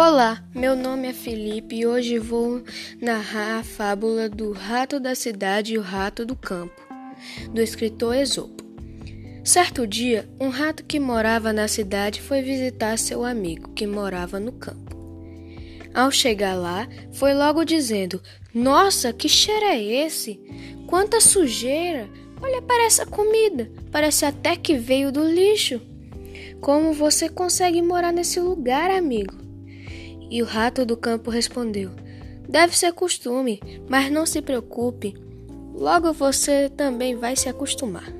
Olá, meu nome é Felipe e hoje vou narrar a fábula do rato da cidade e o rato do campo, do escritor Esopo. Certo dia, um rato que morava na cidade foi visitar seu amigo que morava no campo. Ao chegar lá, foi logo dizendo: Nossa, que cheiro é esse? Quanta sujeira! Olha para essa comida, parece até que veio do lixo. Como você consegue morar nesse lugar, amigo? E o rato do campo respondeu: Deve ser costume, mas não se preocupe, logo você também vai se acostumar.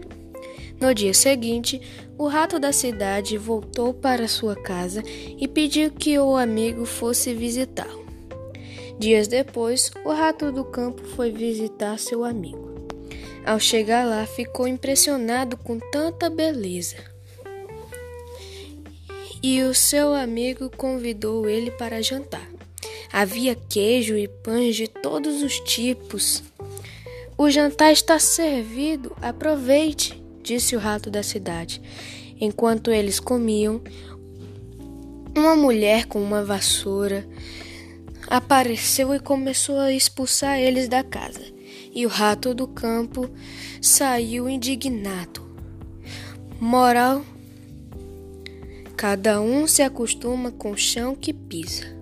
No dia seguinte, o rato da cidade voltou para sua casa e pediu que o amigo fosse visitá-lo. Dias depois, o rato do campo foi visitar seu amigo. Ao chegar lá, ficou impressionado com tanta beleza e o seu amigo convidou ele para jantar. Havia queijo e pães de todos os tipos. O jantar está servido, aproveite, disse o rato da cidade. Enquanto eles comiam, uma mulher com uma vassoura apareceu e começou a expulsar eles da casa. E o rato do campo saiu indignado. Moral Cada um se acostuma com o chão que pisa.